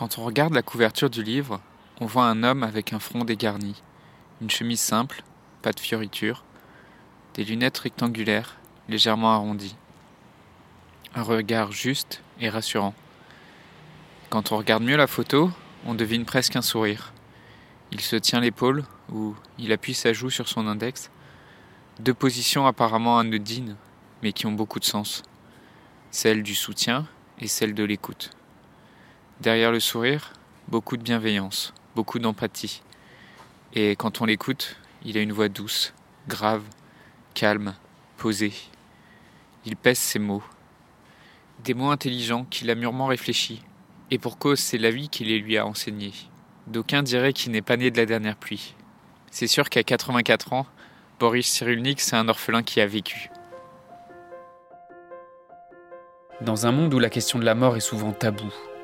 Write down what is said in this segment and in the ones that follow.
Quand on regarde la couverture du livre, on voit un homme avec un front dégarni, une chemise simple, pas de fioritures, des lunettes rectangulaires, légèrement arrondies. Un regard juste et rassurant. Quand on regarde mieux la photo, on devine presque un sourire. Il se tient l'épaule ou il appuie sa joue sur son index. Deux positions apparemment anodines, mais qui ont beaucoup de sens. Celle du soutien et celle de l'écoute. Derrière le sourire, beaucoup de bienveillance, beaucoup d'empathie. Et quand on l'écoute, il a une voix douce, grave, calme, posée. Il pèse ses mots. Des mots intelligents qu'il a mûrement réfléchis. Et pour cause, c'est la vie qui les lui a enseignés. D'aucuns diraient qu'il n'est pas né de la dernière pluie. C'est sûr qu'à 84 ans, Boris Cyrulnik, c'est un orphelin qui a vécu. Dans un monde où la question de la mort est souvent taboue,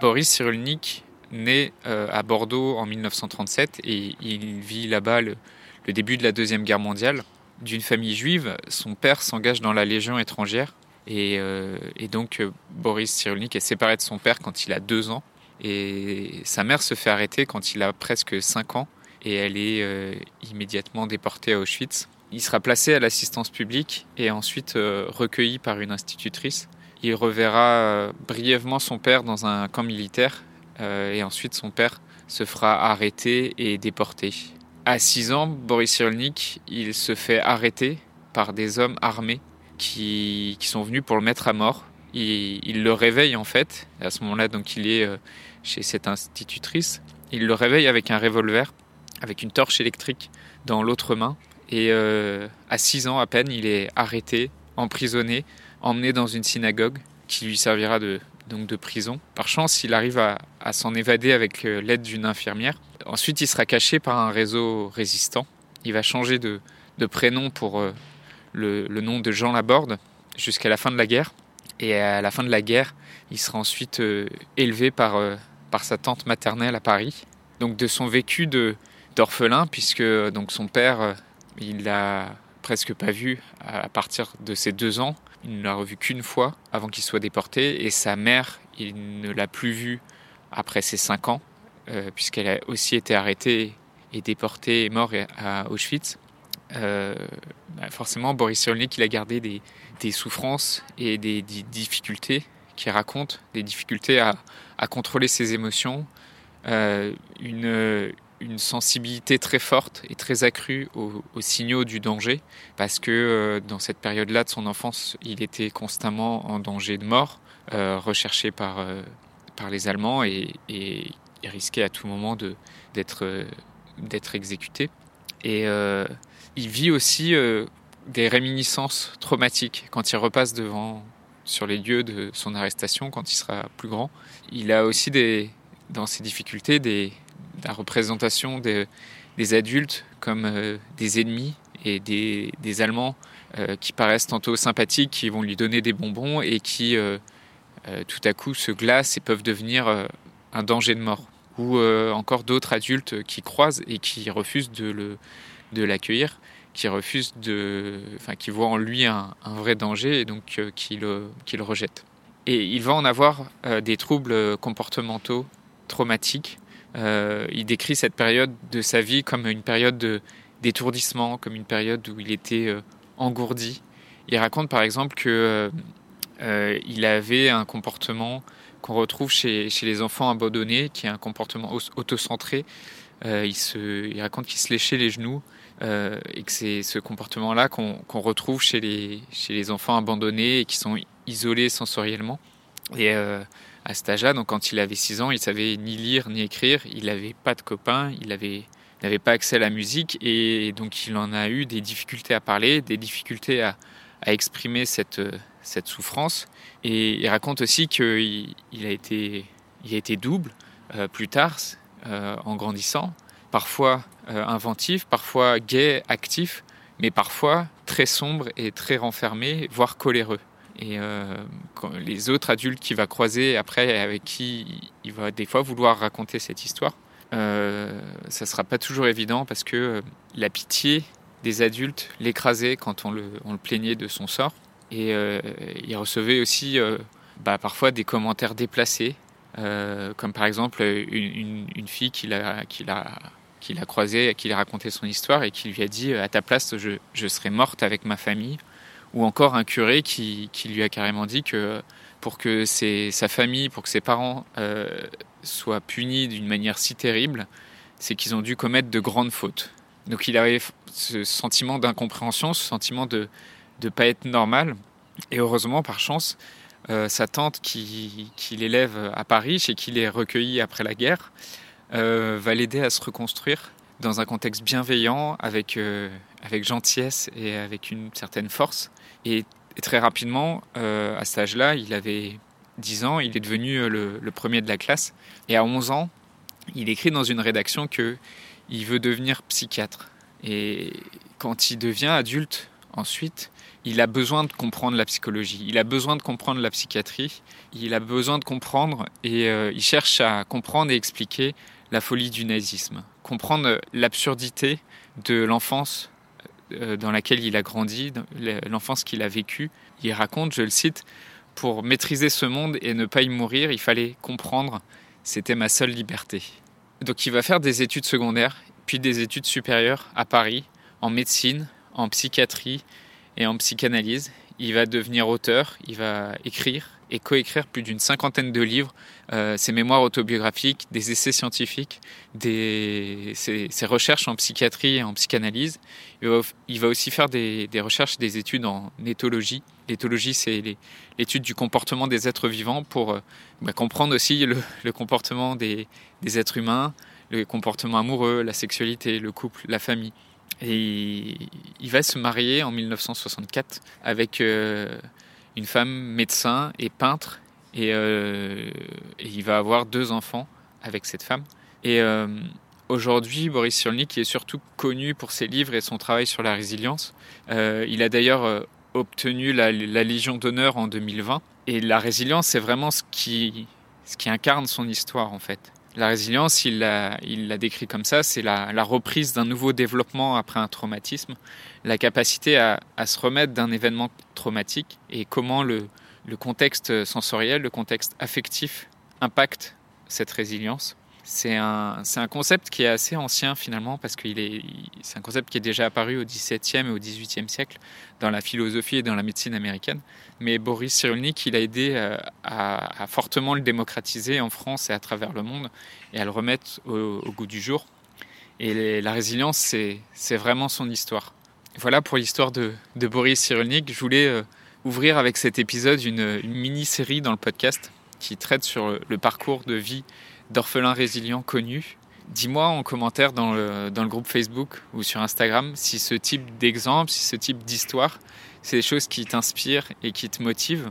Boris Cyrulnik naît euh, à Bordeaux en 1937 et il vit là-bas le, début de la Deuxième Guerre mondiale. D'une famille juive, son père s'engage dans la Légion étrangère et, euh, donc euh, Boris Cyrulnik est séparé de son père quand il a deux ans et sa mère se fait arrêter quand il a presque cinq ans et elle est immédiatement déportée à Auschwitz. Il sera placé à l'assistance publique et ensuite recueilli par une institutrice. Il reverra euh, brièvement son père dans un camp militaire euh, et ensuite son père se fera arrêter et déporter. À 6 ans, Boris Cyrulnik, il se fait arrêter par des hommes armés qui, sont venus pour le mettre à mort. Il, le réveille en fait, à ce moment-là donc il est euh, chez cette institutrice. Il le réveille avec un revolver, avec une torche électrique dans l'autre main. Et à 6 ans à peine, il est arrêté, emprisonné, emmené dans une synagogue qui lui servira de, donc de prison. Par chance, il arrive à, s'en évader avec euh, l'aide d'une infirmière. Ensuite, il sera caché par un réseau résistant. Il va changer de, prénom pour euh, le, nom de Jean Laborde jusqu'à la fin de la guerre. Et à la fin de la guerre, il sera ensuite euh, élevé par, par sa tante maternelle à Paris. Donc de son vécu d'orphelin, puisque donc son père, il l'a presque pas vu à partir de ses deux ans. Il ne l'a revu qu'une fois avant qu'il soit déporté et sa mère, il ne l'a plus vue après ses cinq ans, euh, puisqu'elle a aussi été arrêtée et déportée et morte à Auschwitz. Euh, bah, forcément, Boris Cyrulnik, il a gardé des, souffrances et des, difficultés qu'il raconte, des difficultés à, contrôler ses émotions, euh, une, une sensibilité très forte et très accrue aux, signaux du danger, parce que euh, dans cette période-là de son enfance, il était constamment en danger de mort, euh, recherché par, euh, par les Allemands et, et, risquait à tout moment d'être d'être exécuté. Et il vit aussi des réminiscences traumatiques quand il repasse devant sur les lieux de son arrestation quand il sera plus grand. Il a aussi des, dans ses difficultés des, la représentation des, adultes comme euh, des ennemis et des, Allemands euh, qui paraissent tantôt sympathiques, qui vont lui donner des bonbons et qui euh, tout à coup se glacent et peuvent devenir un danger de mort. Ou encore d'autres adultes qui croisent et qui refusent de, l'accueillir, qui refusent de, enfin, qui voient en lui un, vrai danger et donc qui, le, qui le rejettent. Et il va en avoir des troubles comportementaux traumatiques euh, il décrit cette période de sa vie comme une période d'étourdissement, comme une période où il était euh, engourdi. Il raconte par exemple que euh, il avait un comportement qu'on retrouve chez, les enfants abandonnés, qui est un comportement autocentré. il, il raconte qu'il se léchait les genoux et que c'est ce comportement-là qu'on retrouve chez les enfants abandonnés et qui sont isolés sensoriellement. Et à cet âge-là, donc quand il avait 6 ans, il savait ni lire ni écrire, il n'avait pas de copains, il n'avait pas accès à la musique et donc il en a eu des difficultés à parler, des difficultés à, exprimer cette, cette souffrance. Et il raconte aussi qu'il il a été double plus tard, en grandissant, parfois inventif, parfois gai, actif, mais parfois très sombre et très renfermé, voire coléreux. Et les autres adultes qu'il va croiser après, avec qui il va des fois vouloir raconter cette histoire, euh, ça sera pas toujours évident parce que euh, la pitié des adultes l'écrasait quand on le, plaignait de son sort. Et euh, il recevait aussi bah, parfois des commentaires déplacés, comme par exemple une, fille qu'il a, qu'il a, qu'il a croisée, qui lui a raconté son histoire et qui lui a dit à ta place, je, je serais morte avec ma famille. Ou encore un curé qui, lui a carrément dit que pour que sa famille, pour que ses parents soient punis d'une manière si terrible, c'est qu'ils ont dû commettre de grandes fautes. Donc il avait ce sentiment d'incompréhension, ce sentiment de ne pas être normal. Et heureusement, par chance, euh, sa tante qui, l'élève à Paris, chez qui il est recueilli après la guerre, euh, va l'aider à se reconstruire dans un contexte bienveillant, euh, avec gentillesse et avec une certaine force. Et, très rapidement, à cet âge-là, il avait 10 ans, il est devenu euh, le, premier de la classe. Et à 11 ans, il écrit dans une rédaction que il veut devenir psychiatre. Et quand il devient adulte, ensuite, il a besoin de comprendre la psychologie, il a besoin de comprendre la psychiatrie, il a besoin de comprendre et euh, il cherche à comprendre et expliquer la folie du nazisme, comprendre l'absurdité de l'enfance euh, dans laquelle il a grandi, l'enfance qu'il a vécue. Il raconte, je le cite, pour maîtriser ce monde et ne pas y mourir, il fallait comprendre, c'était ma seule liberté. Donc il va faire des études secondaires, puis des études supérieures à Paris, en médecine, en psychiatrie et en psychanalyse. Il va devenir auteur, il va écrire et coécrire plus d'une cinquantaine de livres, euh, ses mémoires autobiographiques, des essais scientifiques, des, ses, recherches en psychiatrie et en psychanalyse. Il va, aussi faire des, des, recherches, des études en éthologie. L'éthologie, c'est l'étude du comportement des êtres vivants pour euh, bah, comprendre aussi le, comportement des, êtres humains, le comportement amoureux, la sexualité, le couple, la famille. Et il va se marier en 1964 avec euh, une femme médecin et peintre. Euh, et, il va avoir deux enfants avec cette femme. Et euh, aujourd'hui, Boris Cyrulnik est surtout connu pour ses livres et son travail sur la résilience. Il a d'ailleurs obtenu la, Légion d'honneur en 2020. Et la résilience, c'est vraiment ce qui, ce qui incarne son histoire en fait. La résilience, il l'a décrit comme ça, c'est la, reprise d'un nouveau développement après un traumatisme, la capacité à, à se remettre d'un événement traumatique et comment le, le contexte sensoriel, le contexte affectif impacte cette résilience. C'est un, concept qui est assez ancien finalement parce que c'est un concept qui est déjà apparu au XVIIe et au XVIIIe siècle dans la philosophie et dans la médecine américaine. Mais Boris Cyrulnik, il a aidé euh, à, fortement le démocratiser en France et à travers le monde et à le remettre au, goût du jour. Et la résilience, c'est vraiment son histoire. Voilà pour l'histoire de, Boris Cyrulnik. Je voulais euh, ouvrir avec cet épisode une mini-série dans le podcast qui traite sur le parcours de vie d'orphelins résilients connus. Dis-moi en commentaire dans le, dans le groupe Facebook ou sur Instagram si ce type d'exemple, si ce type d'histoire, c'est des choses qui t'inspirent et qui te motivent.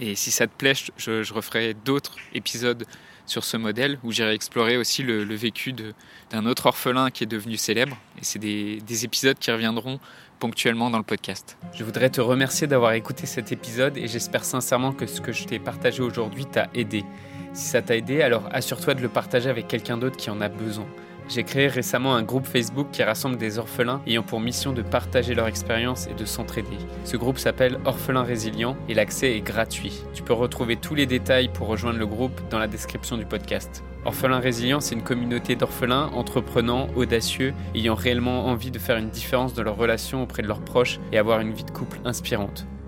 Et si ça te plaît, je, referai d'autres épisodes sur ce modèle où j'irai explorer aussi le, le vécu d'un autre orphelin qui est devenu célèbre. Et c'est des, des épisodes qui reviendront ponctuellement dans le podcast. Je voudrais te remercier d'avoir écouté cet épisode et j'espère sincèrement que ce que je t'ai partagé aujourd'hui t'a aidé. Si ça t'a aidé, alors assure-toi de le partager avec quelqu'un d'autre qui en a besoin. J'ai créé récemment un groupe Facebook qui rassemble des orphelins ayant pour mission de partager leur expérience et de s'entraider. Ce groupe s'appelle Orphelins Résilients et l'accès est gratuit. Tu peux retrouver tous les détails pour rejoindre le groupe dans la description du podcast. Orphelins Résilients, c'est une communauté d'orphelins entreprenants, audacieux, ayant réellement envie de faire une différence dans leurs relations auprès de leurs proches et avoir une vie de couple inspirante.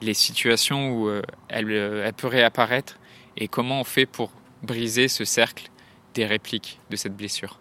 les situations où euh, euh, elle, peut réapparaître et comment on fait pour briser ce cercle des répliques de cette blessure.